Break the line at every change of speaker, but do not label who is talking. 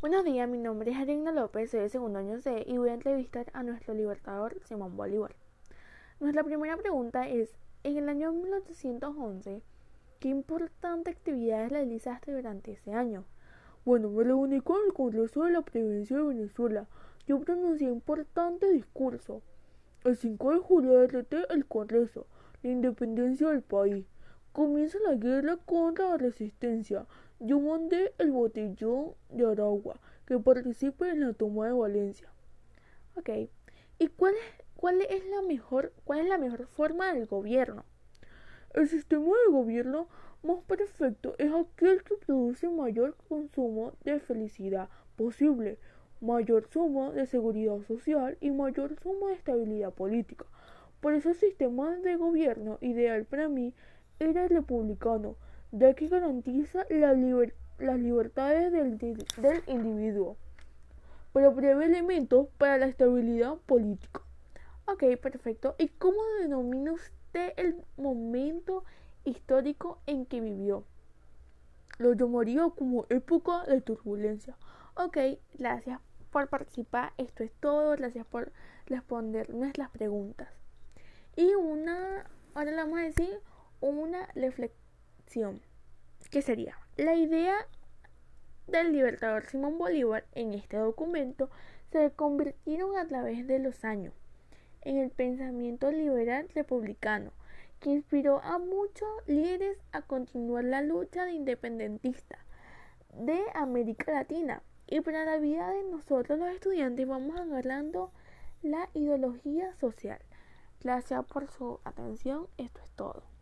Buenos días, mi nombre es Ariana López, soy de segundo año C y voy a entrevistar a nuestro libertador Simón Bolívar. Nuestra primera pregunta es, en el año 1811, ¿qué importante actividades realizaste durante ese año?
Bueno, me reuní con el Congreso de la Provincia de Venezuela. Yo pronuncié importante discurso. El 5 de julio derroté el Congreso, la independencia del país. Comienza la guerra contra la resistencia. Yo mandé el botellón de Aragua que participe en la toma de Valencia.
Ok. ¿Y cuál es, cuál es la mejor cuál es la mejor forma del gobierno?
El sistema de gobierno más perfecto es aquel que produce mayor consumo de felicidad posible, mayor suma de seguridad social y mayor suma de estabilidad política. Por eso el sistema de gobierno ideal para mí era el republicano, ya que garantiza la las libertades del, del individuo, pero prevé elementos para la estabilidad política.
Ok, perfecto. ¿Y cómo denomina usted el momento histórico en que vivió?
Lo llamaría como época de turbulencia.
Ok, gracias por participar. Esto es todo. Gracias por responder nuestras preguntas. Y una, ahora le vamos a decir una reflexión. ¿Qué sería? La idea del libertador Simón Bolívar en este documento se convirtieron a través de los años en el pensamiento liberal republicano que inspiró a muchos líderes a continuar la lucha de independentista de América Latina. Y para la vida de nosotros los estudiantes vamos agarrando la ideología social. Gracias por su atención. Esto es todo.